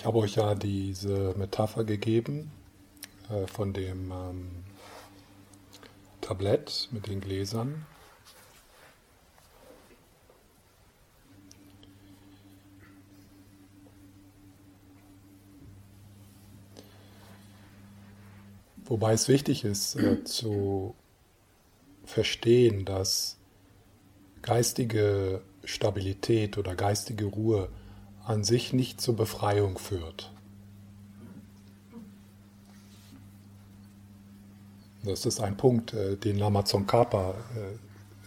Ich habe euch ja diese Metapher gegeben äh, von dem ähm, Tablett mit den Gläsern. Wobei es wichtig ist äh, zu verstehen, dass geistige Stabilität oder geistige Ruhe an sich nicht zur Befreiung führt. Das ist ein Punkt, äh, den Lama Tsongkhapa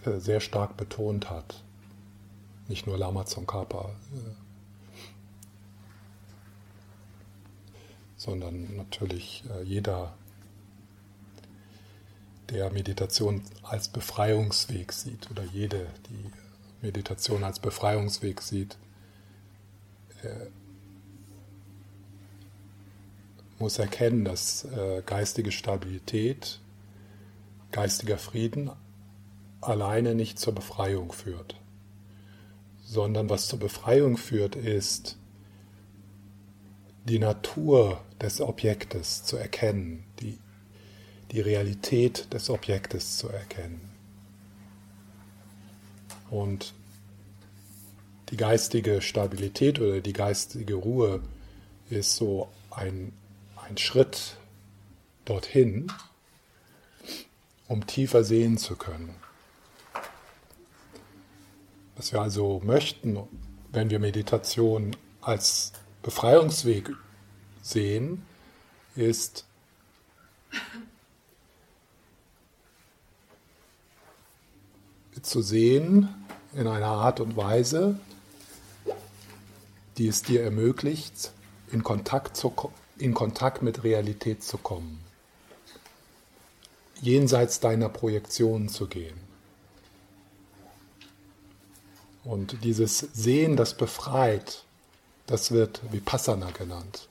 äh, äh, sehr stark betont hat. Nicht nur Lama Tsongkhapa, sondern natürlich jeder, der Meditation als Befreiungsweg sieht oder jede, die Meditation als Befreiungsweg sieht, muss erkennen, dass geistige Stabilität geistiger Frieden alleine nicht zur Befreiung führt, sondern was zur Befreiung führt, ist die Natur des Objektes zu erkennen, die, die Realität des Objektes zu erkennen. Und die geistige Stabilität oder die geistige Ruhe ist so ein, ein Schritt dorthin, um tiefer sehen zu können. Was wir also möchten, wenn wir Meditation als Befreiungsweg sehen, ist zu sehen in einer Art und Weise, die es dir ermöglicht, in Kontakt, zu, in Kontakt mit Realität zu kommen jenseits deiner Projektion zu gehen. Und dieses Sehen, das befreit, das wird Vipassana genannt.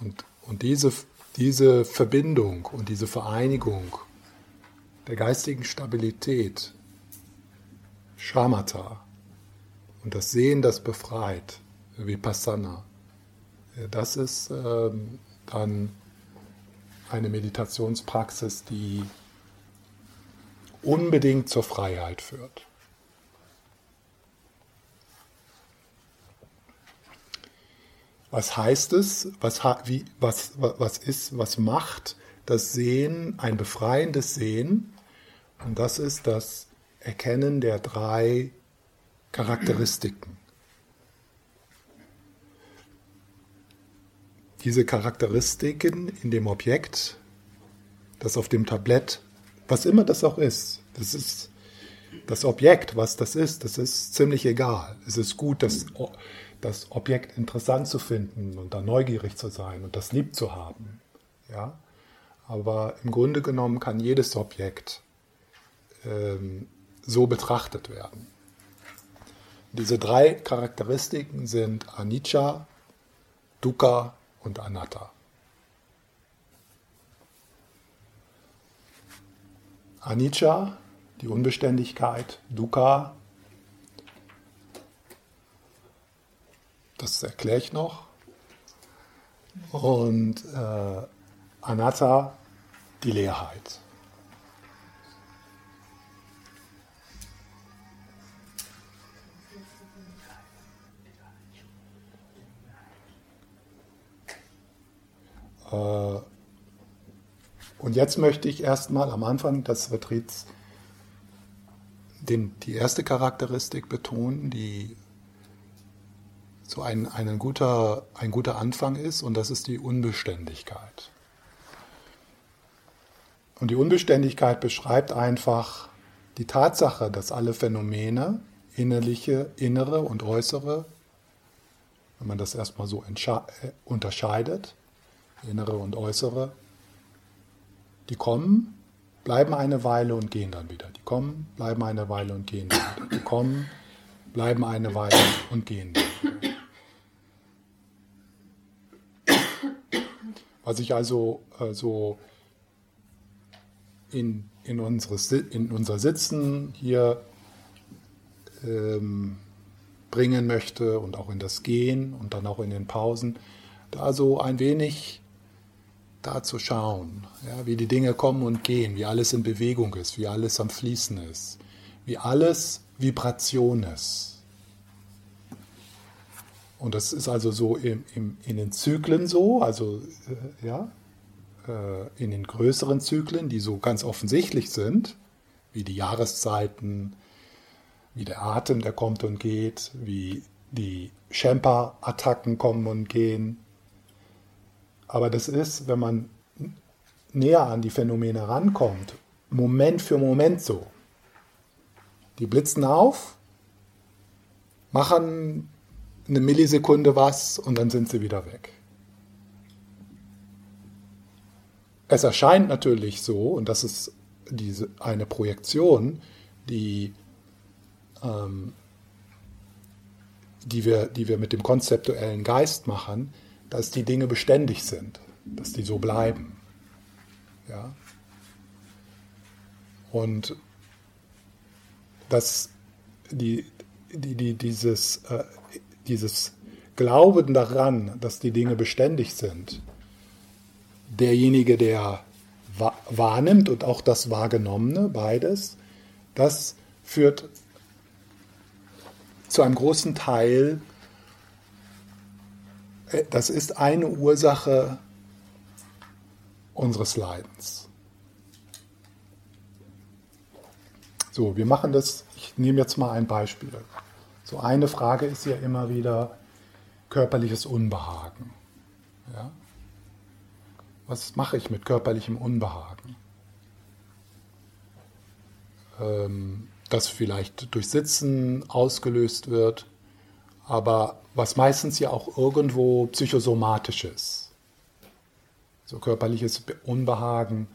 Und, und diese, diese Verbindung und diese Vereinigung der geistigen Stabilität, Shamatha, und das Sehen, das befreit, Vipassana, das ist ähm, dann eine Meditationspraxis, die unbedingt zur Freiheit führt. Was heißt es? Was, wie, was, was ist, was macht das Sehen ein befreiendes Sehen? Und das ist das Erkennen der drei Charakteristiken. diese Charakteristiken in dem Objekt, das auf dem Tablett, was immer das auch ist, das ist das Objekt, was das ist, das ist ziemlich egal. Es ist gut, das, das Objekt interessant zu finden und da neugierig zu sein und das lieb zu haben. Ja? Aber im Grunde genommen kann jedes Objekt ähm, so betrachtet werden. Diese drei Charakteristiken sind Anicca, Dukkha und Anatta. Anicca, die Unbeständigkeit, Dukkha, das erkläre ich noch. Und äh, Anatta, die Leerheit. Und jetzt möchte ich erstmal am Anfang des Retreats den, die erste Charakteristik betonen, die so ein, ein, guter, ein guter Anfang ist, und das ist die Unbeständigkeit. Und die Unbeständigkeit beschreibt einfach die Tatsache, dass alle Phänomene, innerliche, innere und äußere, wenn man das erstmal so äh, unterscheidet, innere und äußere, die kommen, bleiben eine Weile und gehen dann wieder. Die kommen, bleiben eine Weile und gehen dann wieder. Die kommen, bleiben eine Weile und gehen dann wieder. Was ich also äh, so in, in, unseres, in unser Sitzen hier ähm, bringen möchte und auch in das Gehen und dann auch in den Pausen, da so ein wenig da zu schauen, ja, wie die Dinge kommen und gehen, wie alles in Bewegung ist, wie alles am Fließen ist, wie alles Vibration ist. Und das ist also so im, im, in den Zyklen so, also äh, ja, äh, in den größeren Zyklen, die so ganz offensichtlich sind, wie die Jahreszeiten, wie der Atem, der kommt und geht, wie die Shempa-Attacken kommen und gehen. Aber das ist, wenn man näher an die Phänomene rankommt, Moment für Moment so. Die blitzen auf, machen eine Millisekunde was und dann sind sie wieder weg. Es erscheint natürlich so, und das ist diese, eine Projektion, die ähm, die, wir, die wir mit dem konzeptuellen Geist machen, dass die Dinge beständig sind, dass die so bleiben. Ja? Und dass die, die, die, dieses, äh, dieses Glauben daran, dass die Dinge beständig sind, derjenige, der wahrnimmt und auch das Wahrgenommene, beides, das führt zu einem großen Teil, das ist eine Ursache unseres Leidens. So, wir machen das, ich nehme jetzt mal ein Beispiel. So eine Frage ist ja immer wieder körperliches Unbehagen. Ja? Was mache ich mit körperlichem Unbehagen? Ähm, das vielleicht durch Sitzen ausgelöst wird, aber was meistens ja auch irgendwo psychosomatisch ist. So körperliches Unbehagen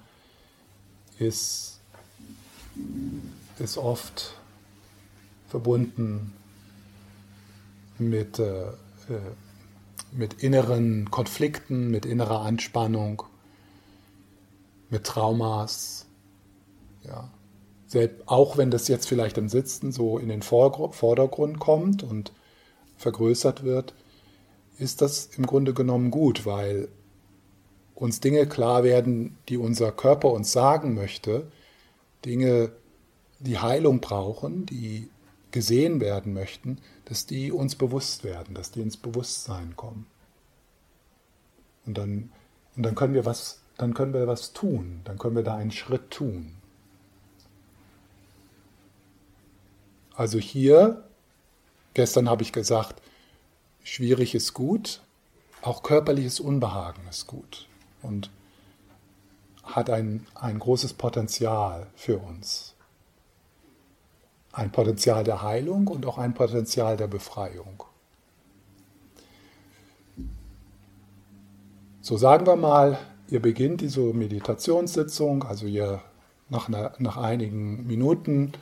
ist, ist oft verbunden mit, äh, äh mit inneren Konflikten, mit innerer Anspannung, mit Traumas. Ja selbst, auch wenn das jetzt vielleicht im Sitzen so in den Vordergrund kommt und vergrößert wird, ist das im Grunde genommen gut, weil uns Dinge klar werden, die unser Körper uns sagen möchte, Dinge, die Heilung brauchen, die gesehen werden möchten, dass die uns bewusst werden, dass die ins Bewusstsein kommen. Und dann, und dann können wir was, dann können wir was tun, dann können wir da einen Schritt tun. Also hier, gestern habe ich gesagt, schwierig ist gut, auch körperliches Unbehagen ist gut und hat ein, ein großes Potenzial für uns. Ein Potenzial der Heilung und auch ein Potenzial der Befreiung. So sagen wir mal, ihr beginnt diese Meditationssitzung, also ihr nach, einer, nach einigen Minuten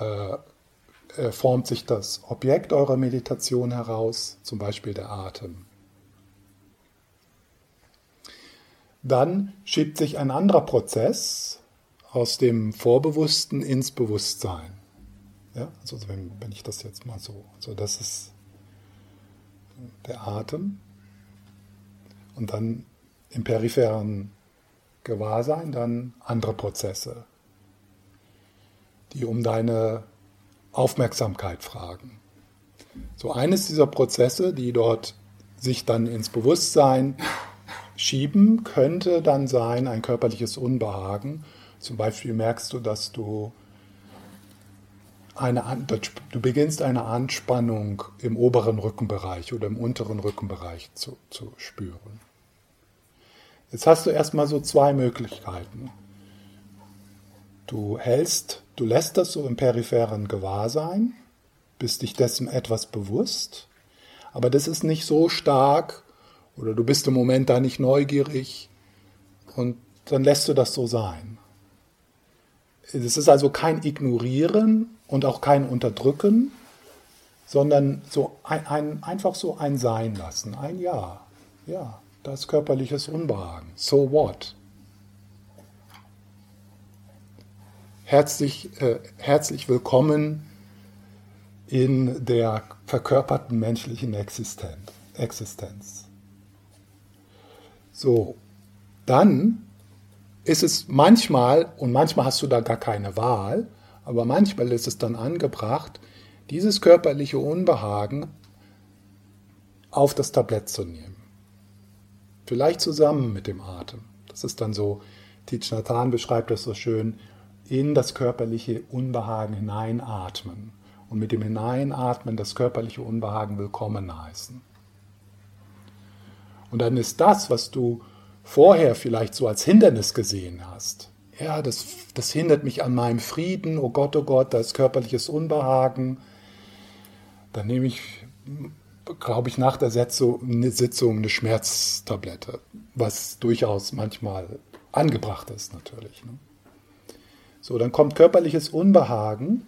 äh, äh, formt sich das Objekt eurer Meditation heraus, zum Beispiel der Atem. Dann schiebt sich ein anderer Prozess aus dem Vorbewussten ins Bewusstsein. Ja, also wenn, wenn ich das jetzt mal so, also das ist der Atem und dann im peripheren Gewahrsein dann andere Prozesse, die um deine Aufmerksamkeit fragen. So eines dieser Prozesse, die dort sich dann ins Bewusstsein schieben, könnte dann sein ein körperliches Unbehagen. Zum Beispiel merkst du, dass du eine, du beginnst eine Anspannung im oberen Rückenbereich oder im unteren Rückenbereich zu, zu spüren. Jetzt hast du erstmal so zwei Möglichkeiten. Du hältst, du lässt das so im peripheren Gewahrsein, bist dich dessen etwas bewusst, aber das ist nicht so stark oder du bist im Moment da nicht neugierig und dann lässt du das so sein. Es ist also kein Ignorieren und auch kein Unterdrücken, sondern so ein, ein, einfach so ein Sein lassen, ein Ja. Ja, das körperliches Unbehagen. So what? Herzlich, äh, herzlich willkommen in der verkörperten menschlichen Existenz. So, dann ist es manchmal, und manchmal hast du da gar keine Wahl, aber manchmal ist es dann angebracht, dieses körperliche Unbehagen auf das Tablett zu nehmen. Vielleicht zusammen mit dem Atem. Das ist dann so, Thich Nhat beschreibt das so schön, in das körperliche Unbehagen hineinatmen und mit dem Hineinatmen das körperliche Unbehagen willkommen heißen. Und dann ist das, was du vorher vielleicht so als Hindernis gesehen hast, ja, das, das hindert mich an meinem Frieden, oh Gott, oh Gott, da ist körperliches Unbehagen, dann nehme ich, glaube ich, nach der Sitzung eine Schmerztablette, was durchaus manchmal angebracht ist natürlich. Ne? So, dann kommt körperliches Unbehagen,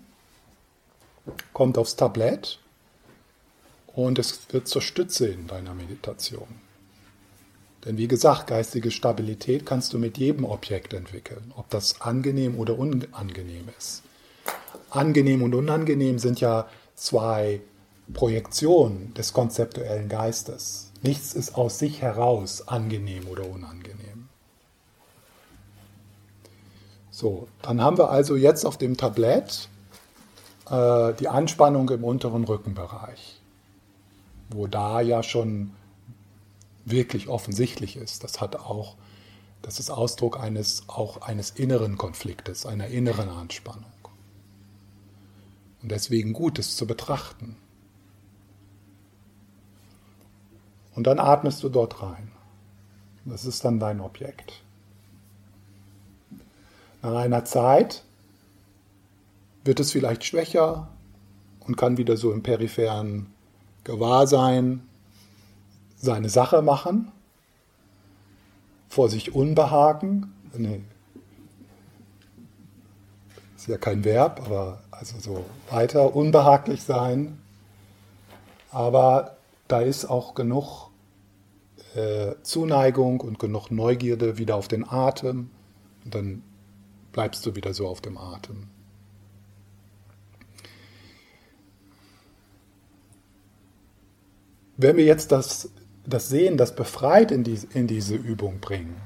kommt aufs Tablett und es wird zur Stütze in deiner Meditation. Denn wie gesagt, geistige Stabilität kannst du mit jedem Objekt entwickeln, ob das angenehm oder unangenehm ist. Angenehm und unangenehm sind ja zwei Projektionen des konzeptuellen Geistes. Nichts ist aus sich heraus angenehm oder unangenehm. So, dann haben wir also jetzt auf dem Tablett äh, die Anspannung im unteren Rückenbereich, wo da ja schon wirklich offensichtlich ist. Das hat auch, das ist Ausdruck eines auch eines inneren Konfliktes, einer inneren Anspannung. Und deswegen gut, es zu betrachten. Und dann atmest du dort rein. Das ist dann dein Objekt. Nach einer Zeit wird es vielleicht schwächer und kann wieder so im peripheren Gewahrsein seine Sache machen, vor sich Unbehagen, nee, ist ja kein Verb, aber also so weiter unbehaglich sein. Aber da ist auch genug äh, Zuneigung und genug Neugierde wieder auf den Atem. Und dann bleibst du wieder so auf dem Atem. Wenn wir jetzt das, das Sehen, das befreit in, die, in diese Übung bringen,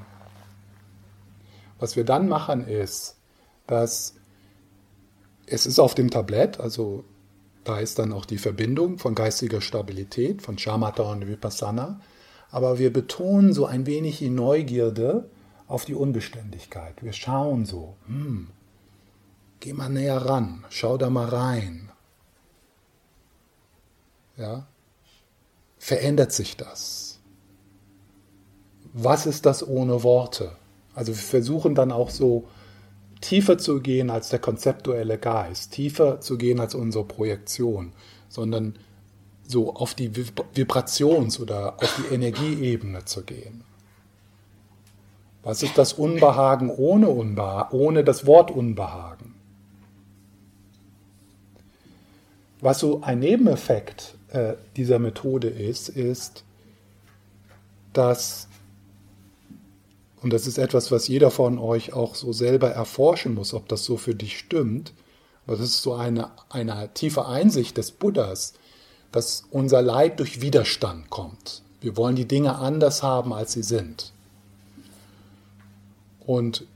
was wir dann machen ist, dass es ist auf dem Tablett, also da ist dann auch die Verbindung von geistiger Stabilität, von Shamatha und Vipassana, aber wir betonen so ein wenig die Neugierde, auf die Unbeständigkeit. Wir schauen so, hm, geh mal näher ran, schau da mal rein. Ja? Verändert sich das? Was ist das ohne Worte? Also wir versuchen dann auch so tiefer zu gehen als der konzeptuelle Geist, tiefer zu gehen als unsere Projektion, sondern so auf die Vibrations- oder auf die Energieebene zu gehen. Was ist das Unbehagen ohne, Unbehagen, ohne das Wort Unbehagen? Was so ein Nebeneffekt äh, dieser Methode ist, ist, dass, und das ist etwas, was jeder von euch auch so selber erforschen muss, ob das so für dich stimmt, aber das ist so eine, eine tiefe Einsicht des Buddhas, dass unser Leid durch Widerstand kommt. Wir wollen die Dinge anders haben, als sie sind. Und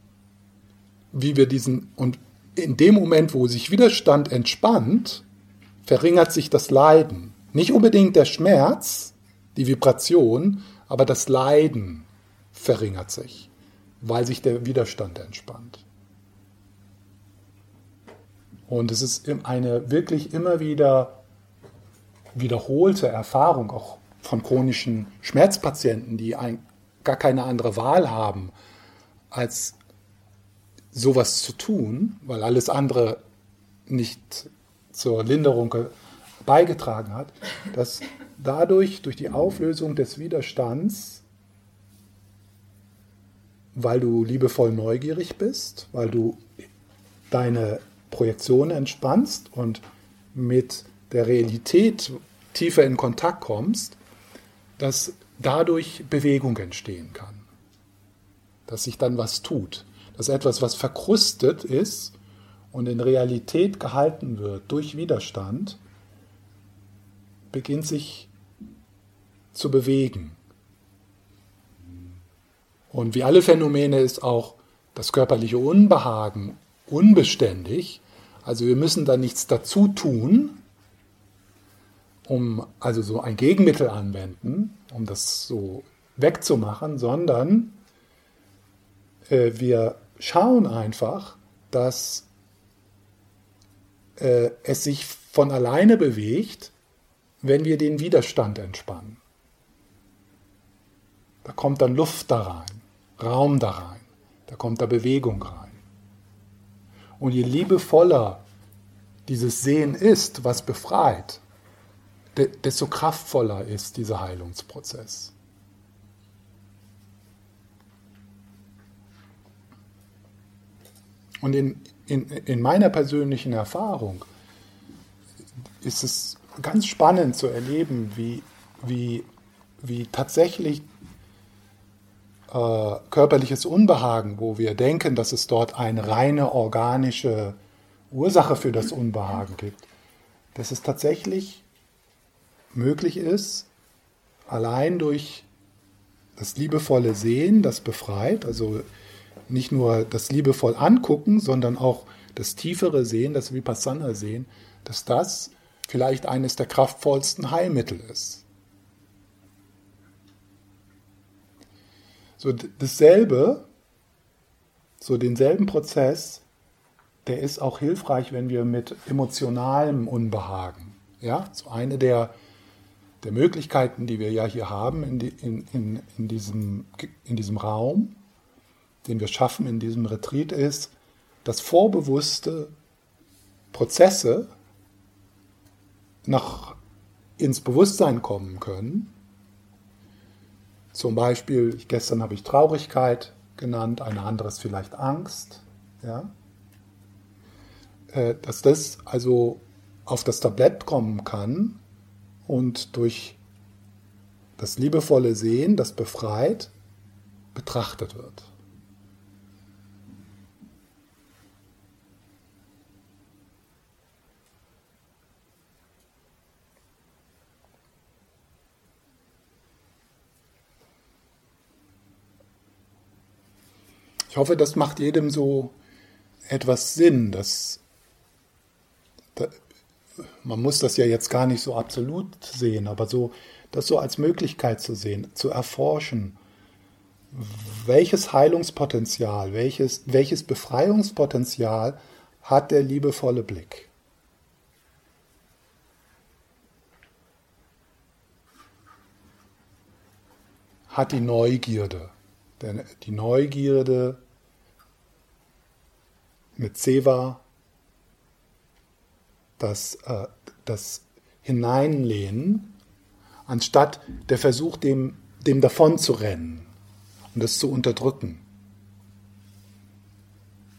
wie wir diesen, und in dem Moment, wo sich Widerstand entspannt, verringert sich das Leiden. Nicht unbedingt der Schmerz, die Vibration, aber das Leiden verringert sich, weil sich der Widerstand entspannt. Und es ist eine wirklich immer wieder wiederholte Erfahrung, auch von chronischen Schmerzpatienten, die ein, gar keine andere Wahl haben, als sowas zu tun, weil alles andere nicht zur Linderung beigetragen hat, dass dadurch, durch die Auflösung des Widerstands, weil du liebevoll neugierig bist, weil du deine Projektion entspannst und mit der Realität tiefer in Kontakt kommst, dass dadurch Bewegung entstehen kann dass sich dann was tut, dass etwas, was verkrustet ist und in Realität gehalten wird durch Widerstand, beginnt sich zu bewegen. Und wie alle Phänomene ist auch das körperliche Unbehagen unbeständig. Also wir müssen da nichts dazu tun, um also so ein Gegenmittel anwenden, um das so wegzumachen, sondern äh, wir schauen einfach, dass äh, es sich von alleine bewegt, wenn wir den Widerstand entspannen. Da kommt dann Luft da rein, Raum da rein, da kommt da Bewegung rein. Und je liebevoller dieses Sehen ist, was befreit, desto kraftvoller ist dieser Heilungsprozess. Und in, in, in meiner persönlichen Erfahrung ist es ganz spannend zu erleben, wie, wie, wie tatsächlich äh, körperliches Unbehagen, wo wir denken, dass es dort eine reine organische Ursache für das Unbehagen gibt, dass es tatsächlich möglich ist, allein durch das liebevolle Sehen, das befreit, also nicht nur das liebevoll angucken, sondern auch das tiefere Sehen, das Vipassana sehen, dass das vielleicht eines der kraftvollsten Heilmittel ist. So dasselbe, so denselben Prozess, der ist auch hilfreich, wenn wir mit emotionalem Unbehagen, ja, so eine der, der Möglichkeiten, die wir ja hier haben in, die, in, in, in, diesem, in diesem Raum, den wir schaffen in diesem Retreat, ist, dass vorbewusste Prozesse noch ins Bewusstsein kommen können. Zum Beispiel, gestern habe ich Traurigkeit genannt, eine andere ist vielleicht Angst. Ja? Äh, dass das also auf das Tablett kommen kann und durch das liebevolle Sehen, das befreit, betrachtet wird. Ich hoffe, das macht jedem so etwas Sinn. Dass, da, man muss das ja jetzt gar nicht so absolut sehen, aber so das so als Möglichkeit zu sehen, zu erforschen, welches Heilungspotenzial, welches, welches Befreiungspotenzial hat der liebevolle Blick. Hat die Neugierde. Denn die Neugierde mit Seva, das, äh, das Hineinlehnen, anstatt der Versuch, dem, dem davon zu rennen und das zu unterdrücken,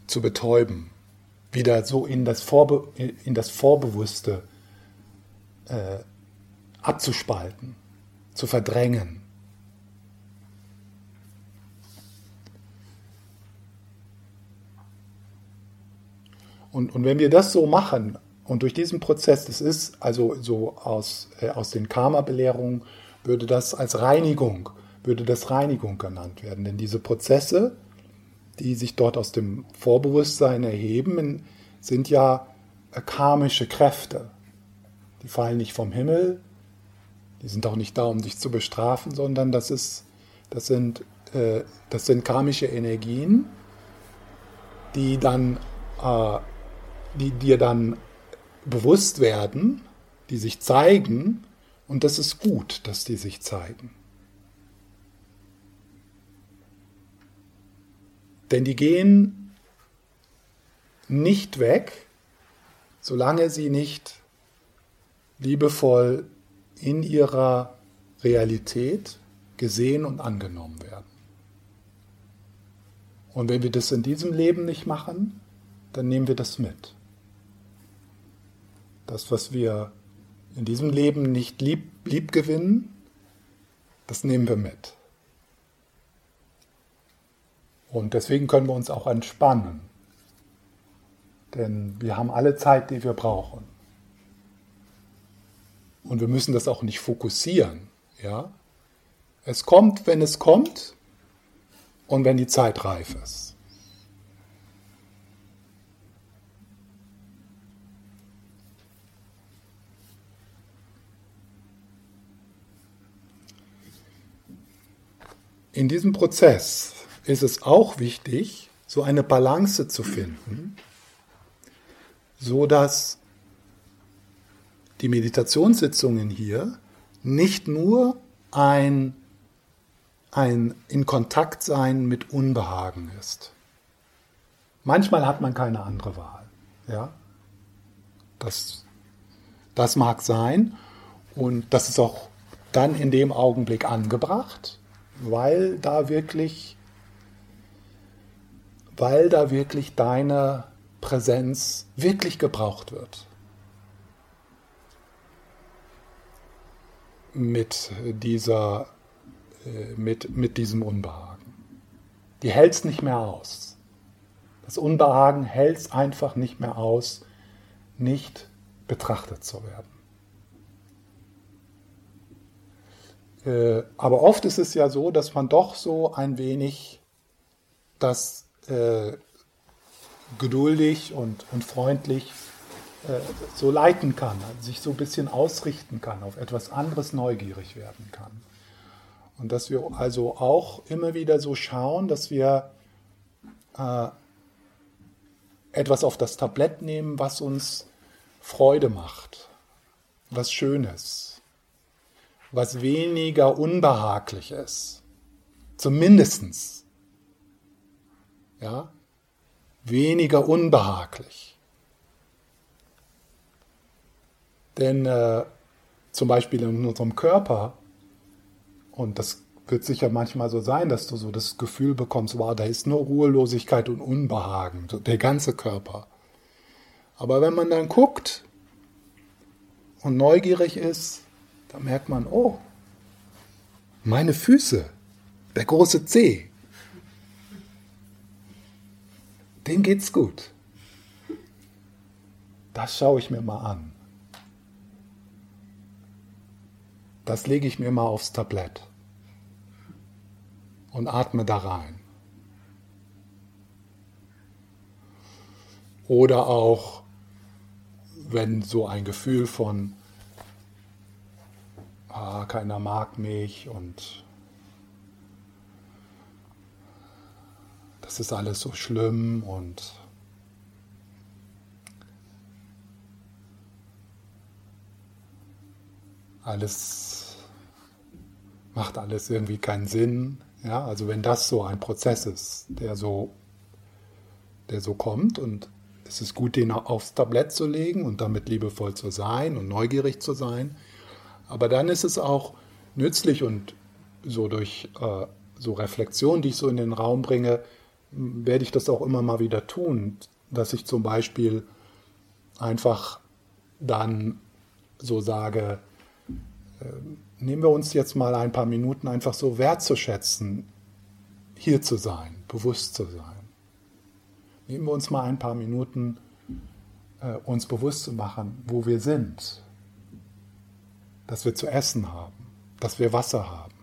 zu betäuben, wieder so in das, Vorbe in das Vorbewusste äh, abzuspalten, zu verdrängen. Und, und wenn wir das so machen und durch diesen Prozess, das ist also so aus, äh, aus den Karma-Belehrungen, würde das als Reinigung, würde das Reinigung genannt werden. Denn diese Prozesse, die sich dort aus dem Vorbewusstsein erheben, sind ja äh, karmische Kräfte. Die fallen nicht vom Himmel, die sind auch nicht da, um dich zu bestrafen, sondern das, ist, das, sind, äh, das sind karmische Energien, die dann äh, die dir dann bewusst werden, die sich zeigen, und das ist gut, dass die sich zeigen. Denn die gehen nicht weg, solange sie nicht liebevoll in ihrer Realität gesehen und angenommen werden. Und wenn wir das in diesem Leben nicht machen, dann nehmen wir das mit. Das, was wir in diesem Leben nicht lieb, lieb gewinnen, das nehmen wir mit. Und deswegen können wir uns auch entspannen. Denn wir haben alle Zeit, die wir brauchen. Und wir müssen das auch nicht fokussieren. Ja? Es kommt, wenn es kommt und wenn die Zeit reif ist. In diesem Prozess ist es auch wichtig, so eine Balance zu finden, so dass die Meditationssitzungen hier nicht nur ein, ein in Kontakt sein mit Unbehagen ist. Manchmal hat man keine andere Wahl. Ja? Das, das mag sein und das ist auch dann in dem Augenblick angebracht, weil da wirklich, weil da wirklich deine Präsenz wirklich gebraucht wird. mit dieser, äh, mit, mit diesem Unbehagen. Die hält es nicht mehr aus. Das Unbehagen hält es einfach nicht mehr aus, nicht betrachtet zu werden. Äh, aber oft ist es ja so, dass man doch so ein wenig das äh, geduldig und, und freundlich äh, so leiten kann, sich so ein bisschen ausrichten kann, auf etwas anderes neugierig werden kann. Und dass wir also auch immer wieder so schauen, dass wir äh, etwas auf das Tablett nehmen, was uns Freude macht, was Schönes, was weniger unbehaglich ist. Zumindestens. Ja? Weniger unbehaglich. Denn äh, zum Beispiel in unserem Körper, und das wird sicher manchmal so sein, dass du so das Gefühl bekommst, wow, da ist nur Ruhelosigkeit und Unbehagen, so der ganze Körper. Aber wenn man dann guckt und neugierig ist, dann merkt man, oh, meine Füße, der große Zeh, dem geht's gut. Das schaue ich mir mal an. das lege ich mir mal aufs Tablett und atme da rein. Oder auch, wenn so ein Gefühl von, ah, keiner mag mich und das ist alles so schlimm und alles macht alles irgendwie keinen Sinn. Ja, also wenn das so ein Prozess ist, der so, der so kommt und es ist gut, den aufs Tablett zu legen und damit liebevoll zu sein und neugierig zu sein. Aber dann ist es auch nützlich und so durch äh, so Reflexion, die ich so in den Raum bringe, werde ich das auch immer mal wieder tun, dass ich zum Beispiel einfach dann so sage, ähm, nehmen wir uns jetzt mal ein paar Minuten einfach so wertzuschätzen, hier zu sein, bewusst zu sein. Nehmen wir uns mal ein paar Minuten, äh, uns bewusst zu machen, wo wir sind, dass wir zu essen haben, dass wir Wasser haben,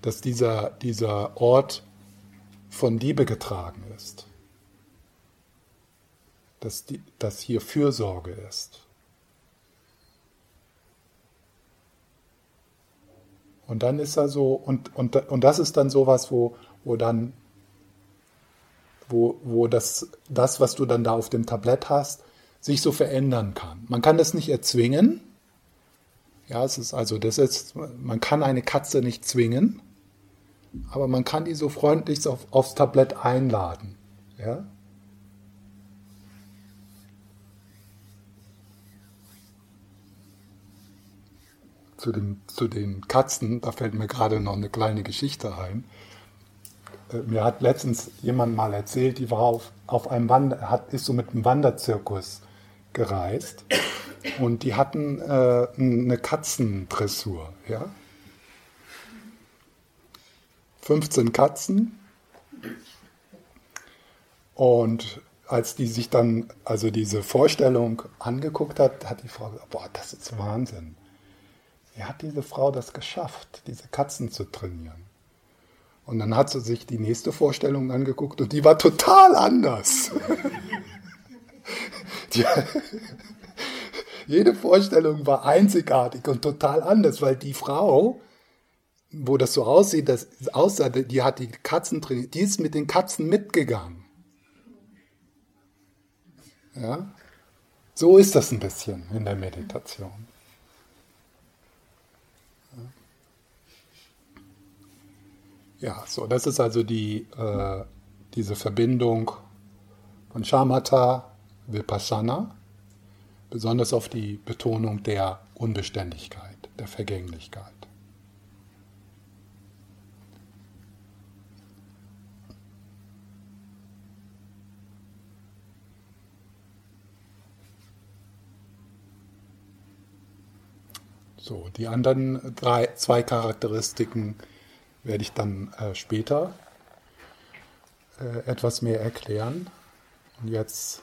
dass dieser, dieser Ort von Liebe getragen ist, dass, die, dass hier Fürsorge ist. Und dann ist er so, und, und, und das ist dann sowas, wo, wo dann, wo, wo das, das, was du dann da auf dem Tablett hast, sich so verändern kann. Man kann das nicht erzwingen. Ja, es ist also, das ist, man kann eine Katze nicht zwingen, aber man kann die so freundlich auf, aufs Tablett einladen. Ja? zu den, zu den Katzen, da fällt mir gerade noch eine kleine Geschichte ein. Äh, mir hat letztens jemand mal erzählt, die war auf, auf einem Wander, hat, ist so mit einem Wanderzirkus gereist und die hatten äh, eine Katzendressur. Ja? 15 Katzen und als die sich dann, also diese Vorstellung angeguckt hat, hat die Frau gesagt, boah, das ist Wahnsinn. Wie hat diese Frau das geschafft, diese Katzen zu trainieren? Und dann hat sie sich die nächste Vorstellung angeguckt und die war total anders. die, jede Vorstellung war einzigartig und total anders, weil die Frau, wo das so aussieht, das aussah, die hat die Katzen trainiert, die ist mit den Katzen mitgegangen. Ja? So ist das ein bisschen in der Meditation. Ja, so, das ist also die, äh, diese Verbindung von Shamatha, Vipassana, besonders auf die Betonung der Unbeständigkeit, der Vergänglichkeit. So, die anderen drei, zwei Charakteristiken werde ich dann äh, später äh, etwas mehr erklären. Und jetzt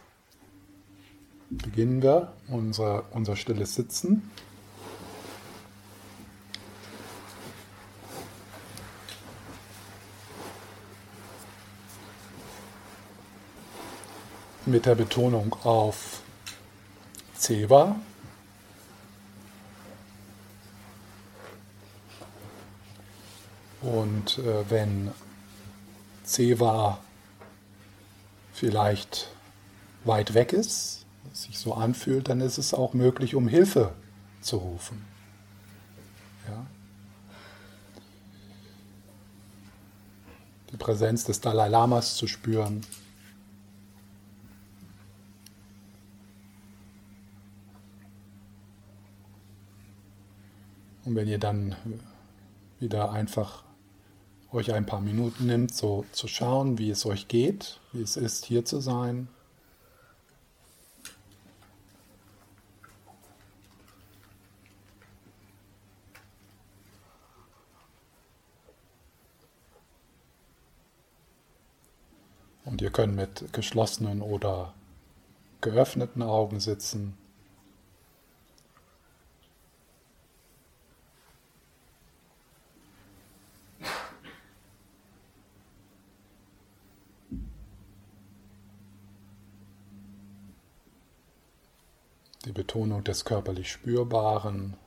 beginnen wir unser, unser stilles Sitzen. Mit der Betonung auf Ceva, Und äh, wenn Ceva vielleicht weit weg ist, sich so anfühlt, dann ist es auch möglich, um Hilfe zu rufen. Ja? Die Präsenz des Dalai Lamas zu spüren. Und wenn ihr dann wieder einfach euch ein paar Minuten nimmt, so zu schauen, wie es euch geht, wie es ist, hier zu sein. Und ihr könnt mit geschlossenen oder geöffneten Augen sitzen. die Betonung des körperlich Spürbaren.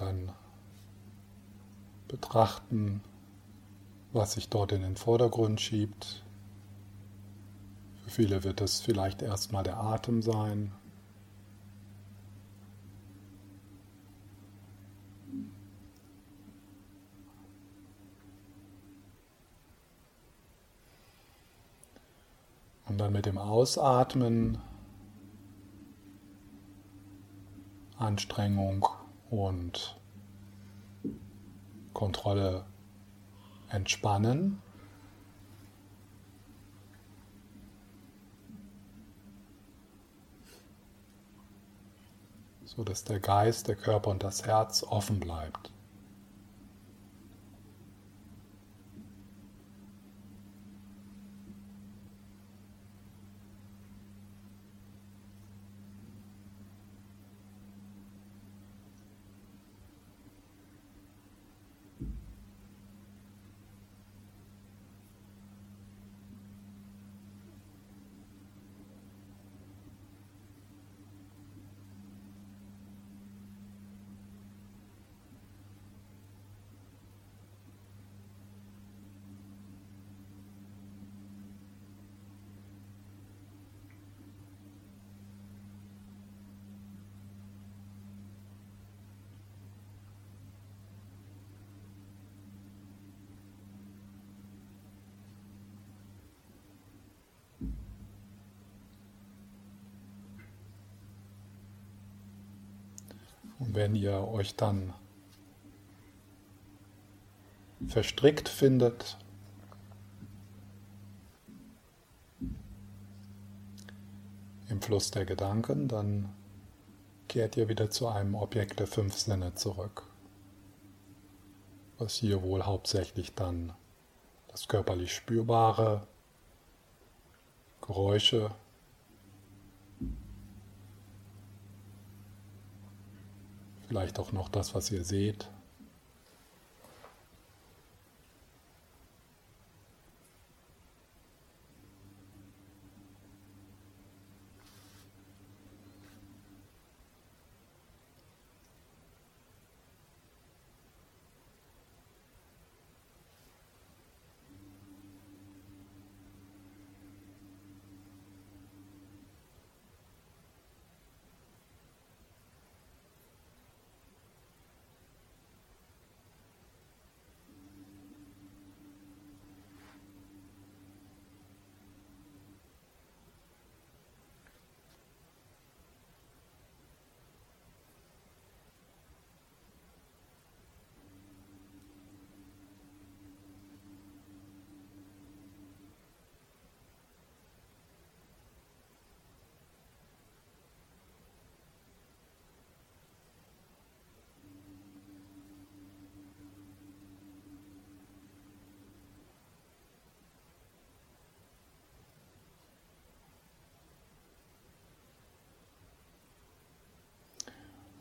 dann betrachten, was sich dort in den Vordergrund schiebt. Für viele wird es vielleicht erstmal der Atem sein. Und dann mit dem Ausatmen Anstrengung und Kontrolle entspannen. so dass der Geist, der Körper und das Herz offen bleibt. Wenn ihr euch dann verstrickt findet, im Fluss der Gedanken, dann kehrt ihr wieder zu einem Objekt der fünf Sinne zurück, was hier wohl hauptsächlich dann das körperlich Spürbare, Geräusche, vielleicht auch noch das, was ihr seht,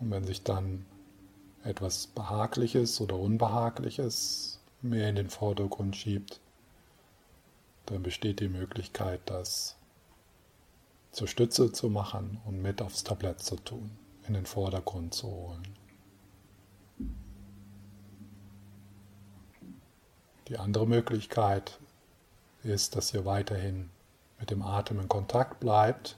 Und wenn sich dann etwas Behagliches oder Unbehagliches mehr in den Vordergrund schiebt, dann besteht die Möglichkeit, das zur Stütze zu machen und mit aufs Tablett zu tun, in den Vordergrund zu holen. Die andere Möglichkeit ist, dass ihr weiterhin mit dem Atem in Kontakt bleibt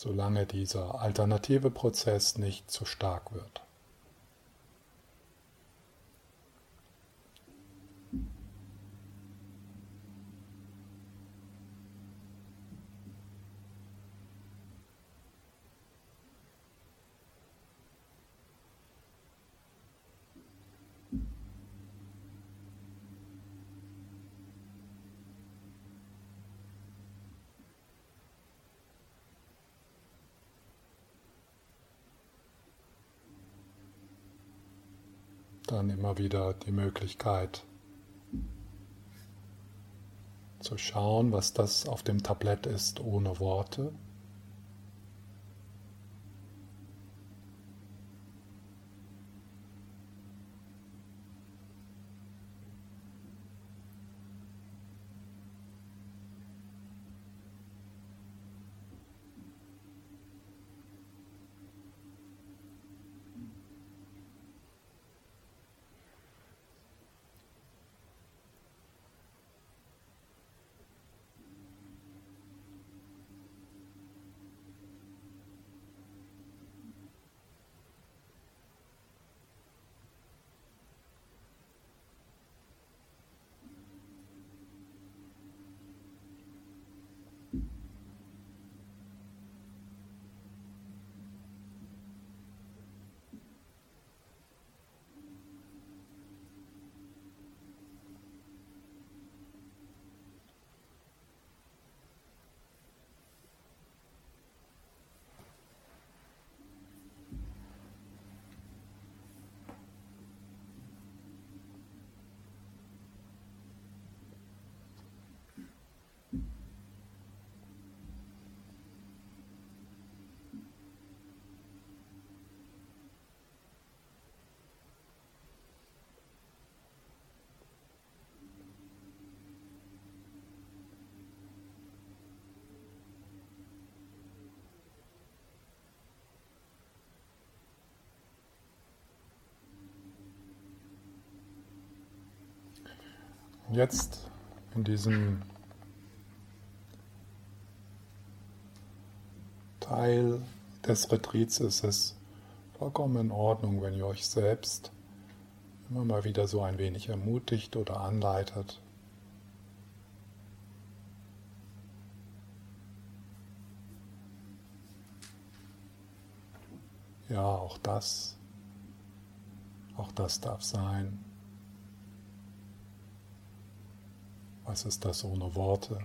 solange dieser alternative Prozess nicht zu stark wird. Dann immer wieder die Möglichkeit zu schauen, was das auf dem Tablett ist ohne Worte. Jetzt in diesem Teil des Retreats ist es vollkommen in Ordnung, wenn ihr euch selbst immer mal wieder so ein wenig ermutigt oder anleitet. Ja, auch das, auch das darf sein. Was ist das ohne Worte?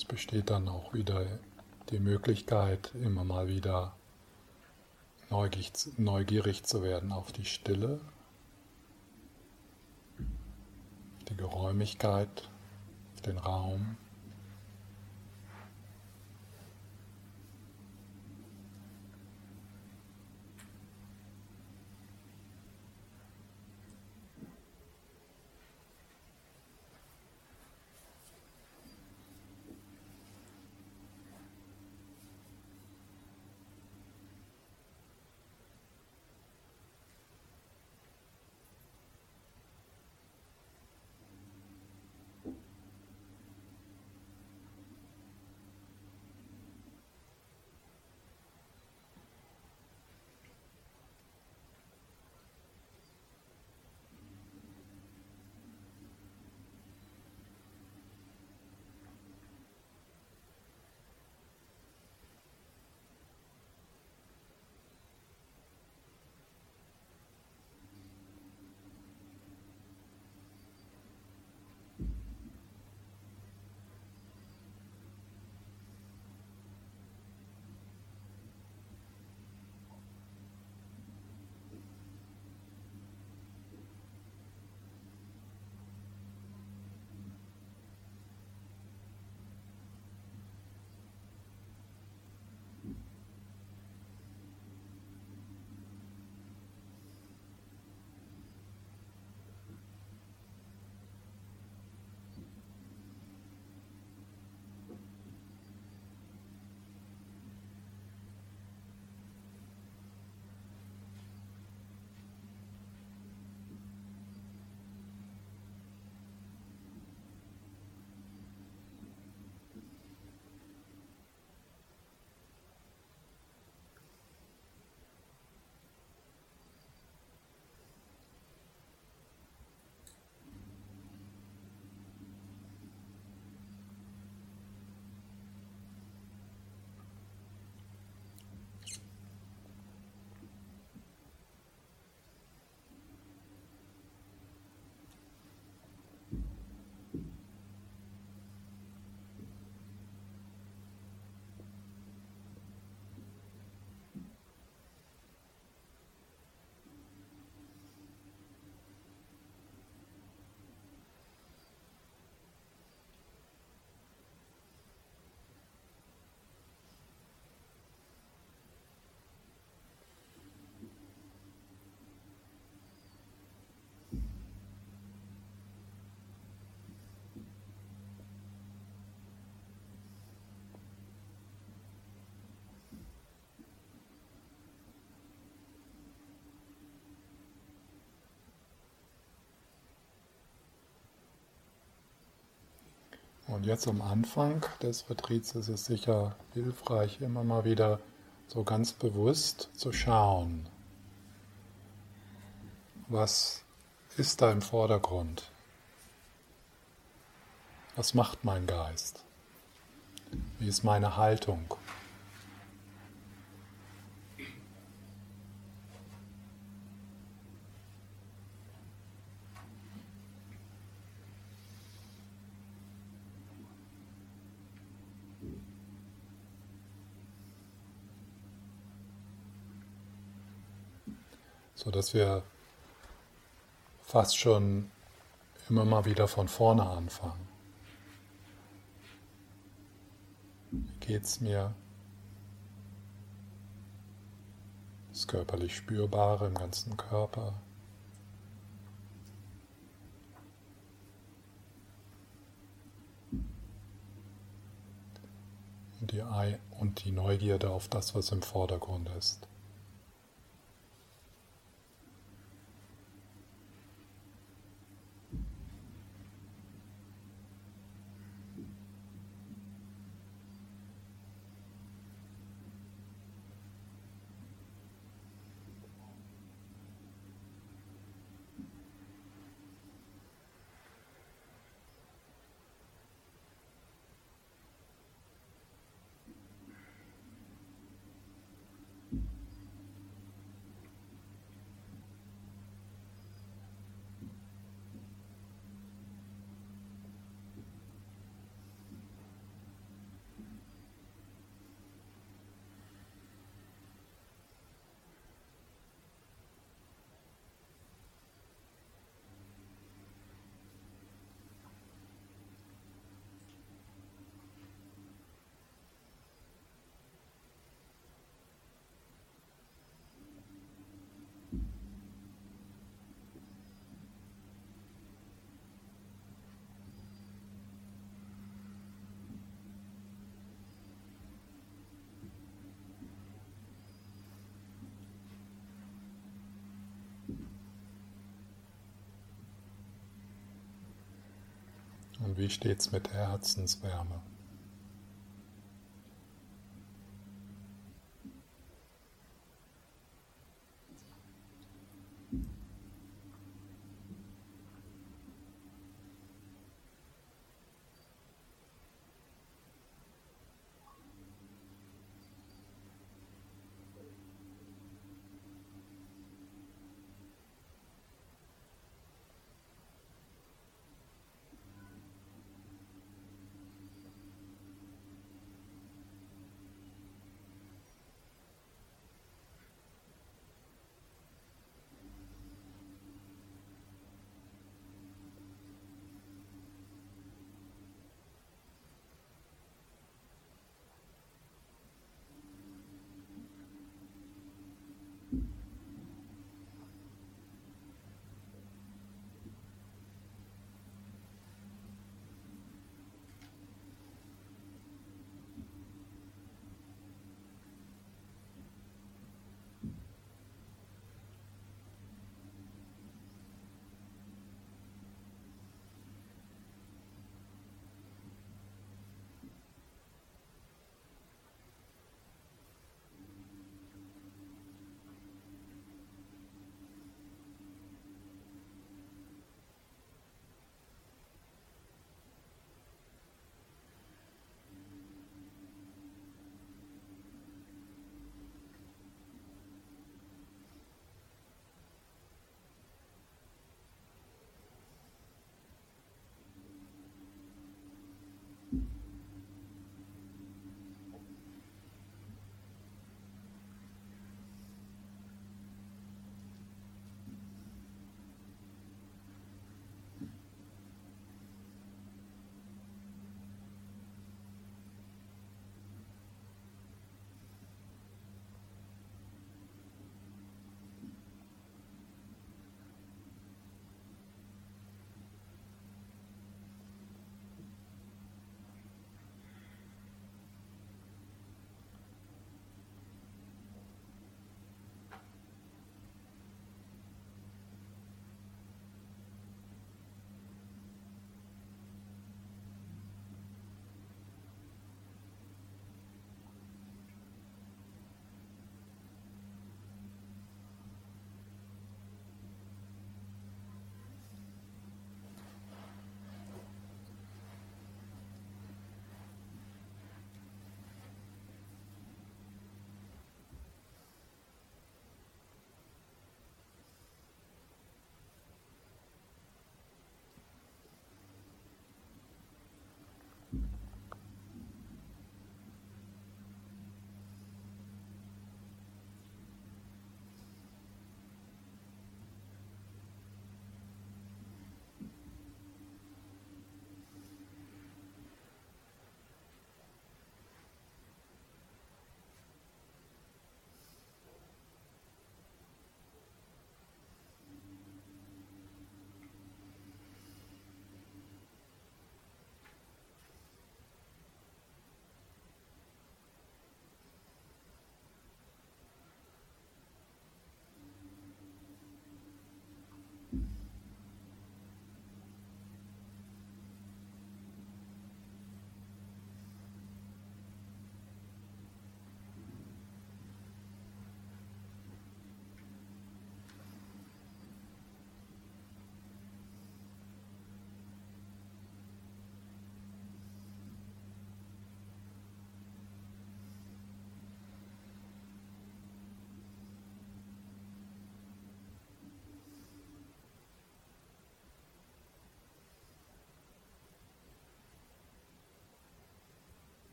Es besteht dann auch wieder die Möglichkeit, immer mal wieder neugierig zu werden auf die Stille, die Geräumigkeit, den Raum. Und jetzt am Anfang des Retreats ist es sicher hilfreich, immer mal wieder so ganz bewusst zu schauen, was ist da im Vordergrund? Was macht mein Geist? Wie ist meine Haltung? So dass wir fast schon immer mal wieder von vorne anfangen. Wie geht's mir? Das körperlich Spürbare im ganzen Körper. Und die, und die Neugierde auf das, was im Vordergrund ist. Und wie steht's mit der Herzenswärme?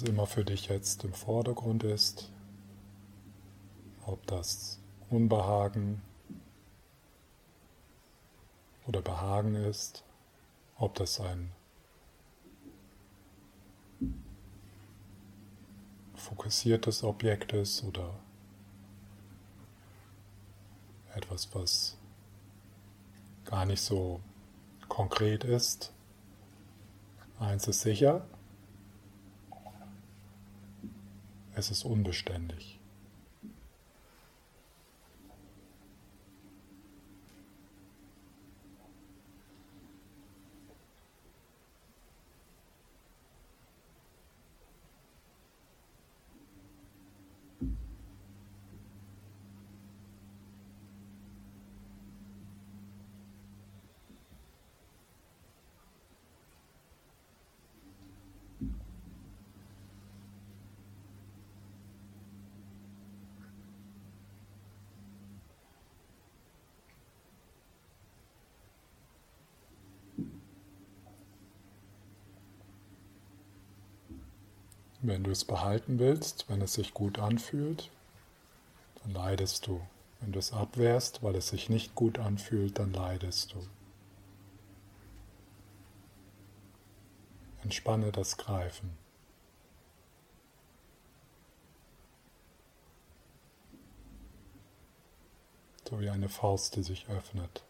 Was immer für dich jetzt im Vordergrund ist, ob das Unbehagen oder Behagen ist, ob das ein fokussiertes Objekt ist oder etwas, was gar nicht so konkret ist. Eins ist sicher, es ist unbeständig. Wenn du es behalten willst, wenn es sich gut anfühlt, dann leidest du. Wenn du es abwehrst, weil es sich nicht gut anfühlt, dann leidest du. Entspanne das Greifen. So wie eine Faust, die sich öffnet.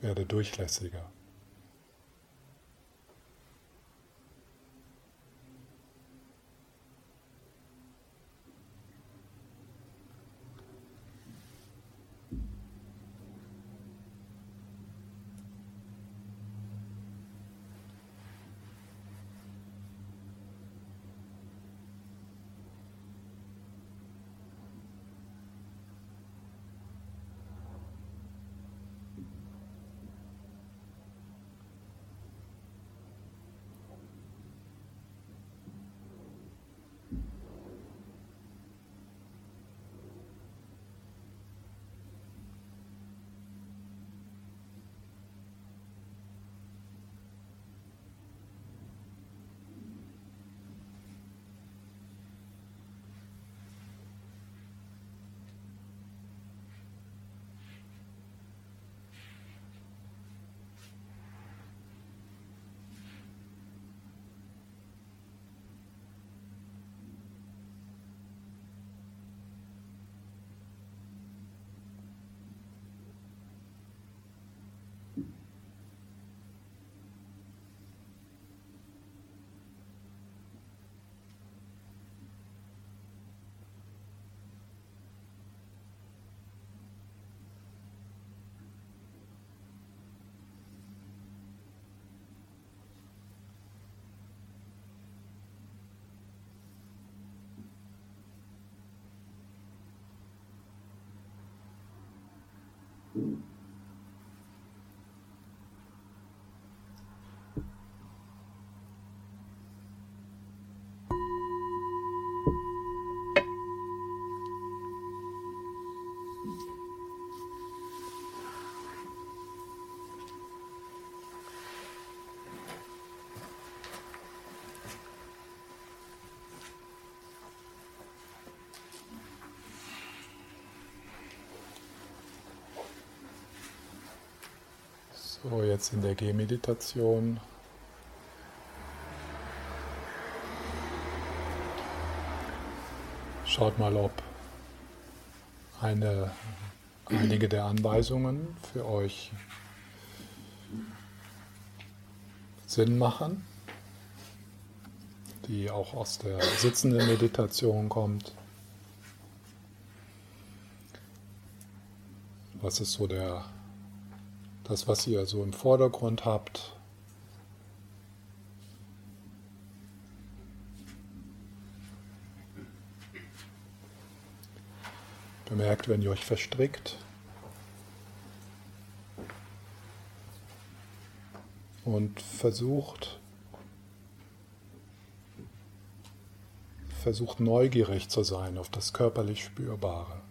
Werde durchlässiger. Mm. So, jetzt in der Gehmeditation. Schaut mal, ob eine, einige der Anweisungen für euch Sinn machen, die auch aus der sitzenden Meditation kommt. Was ist so der das, was ihr so im Vordergrund habt. Bemerkt, wenn ihr euch verstrickt. Und versucht, versucht neugierig zu sein auf das körperlich Spürbare.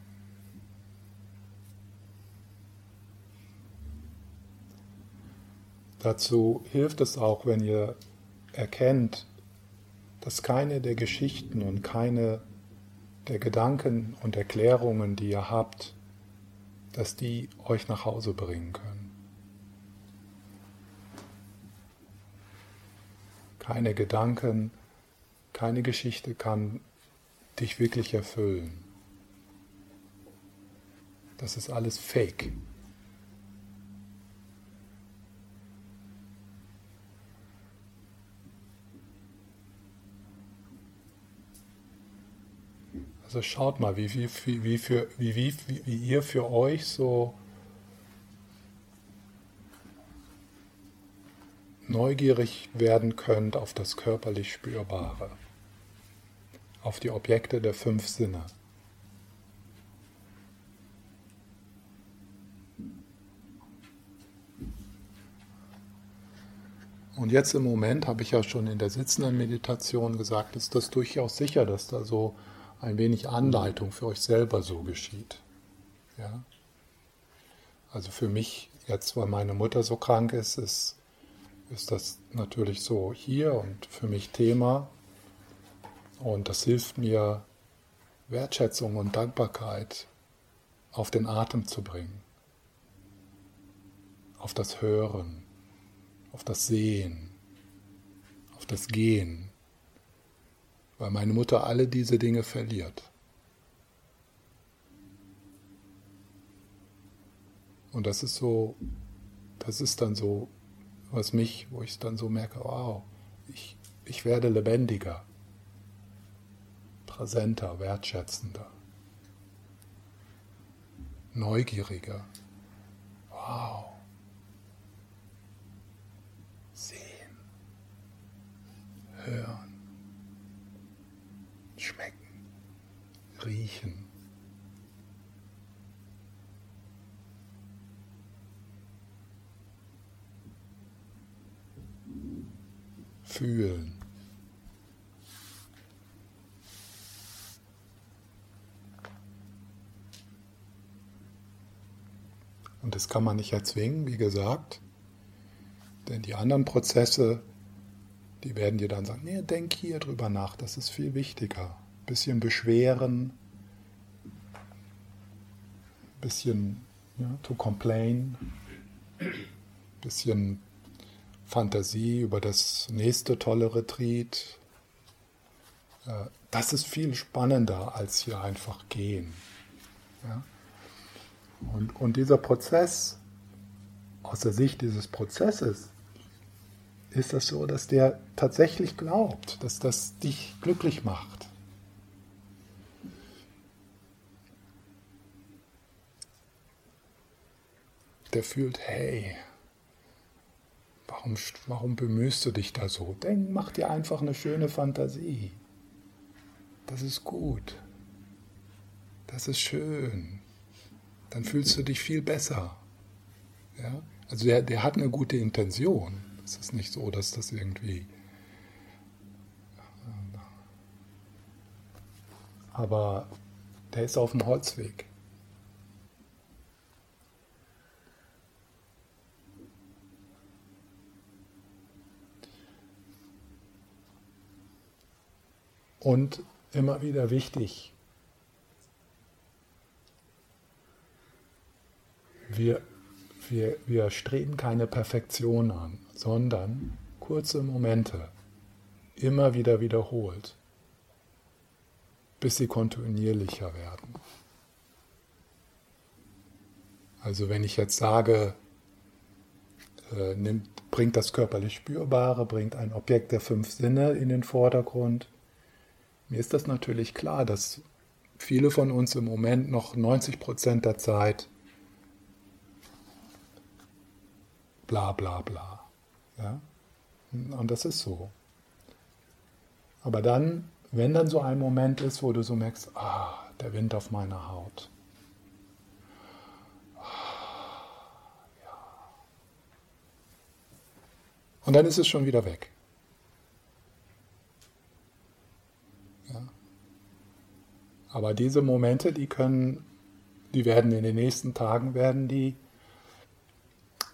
Dazu hilft es auch, wenn ihr erkennt, dass keine der Geschichten und keine der Gedanken und Erklärungen, die ihr habt, dass die euch nach Hause bringen können. Keine Gedanken, keine Geschichte kann dich wirklich erfüllen. Das ist alles Fake. Also schaut mal, wie, wie, wie, für, wie, wie, wie ihr für euch so neugierig werden könnt auf das körperlich Spürbare, auf die Objekte der fünf Sinne. Und jetzt im Moment, habe ich ja schon in der sitzenden Meditation gesagt, ist das durchaus sicher, dass da so ein wenig Anleitung für euch selber so geschieht. Ja? Also für mich, jetzt weil meine Mutter so krank ist, ist, ist das natürlich so hier und für mich Thema. Und das hilft mir, Wertschätzung und Dankbarkeit auf den Atem zu bringen, auf das Hören, auf das Sehen, auf das Gehen weil meine Mutter alle diese Dinge verliert. Und das ist so, das ist dann so, was mich, wo ich dann so merke, wow, ich, ich werde lebendiger, präsenter, wertschätzender, neugieriger. Wow. Sehen, hören. Riechen. Fühlen. Und das kann man nicht erzwingen, wie gesagt, denn die anderen Prozesse, die werden dir dann sagen, nee, denk hier drüber nach, das ist viel wichtiger bisschen beschweren, bisschen ja, to complain, bisschen Fantasie über das nächste tolle Retreat. Äh, das ist viel spannender als hier einfach gehen. Ja? Und, und dieser Prozess, aus der Sicht dieses Prozesses, ist das so, dass der tatsächlich glaubt, dass das dich glücklich macht. der fühlt, hey, warum, warum bemühst du dich da so? Denk, mach dir einfach eine schöne Fantasie. Das ist gut. Das ist schön. Dann fühlst du dich viel besser. Ja? Also der, der hat eine gute Intention. Es ist nicht so, dass das irgendwie... Aber der ist auf dem Holzweg. Und immer wieder wichtig, wir, wir, wir streben keine Perfektion an, sondern kurze Momente, immer wieder wiederholt, bis sie kontinuierlicher werden. Also wenn ich jetzt sage, äh, nimmt, bringt das körperlich Spürbare, bringt ein Objekt der fünf Sinne in den Vordergrund, mir ist das natürlich klar, dass viele von uns im Moment noch 90 Prozent der Zeit bla bla bla. Ja? Und das ist so. Aber dann, wenn dann so ein Moment ist, wo du so merkst, ah, der Wind auf meiner Haut. Und dann ist es schon wieder weg. Aber diese Momente, die können, die werden in den nächsten Tagen werden die,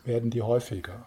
werden die häufiger.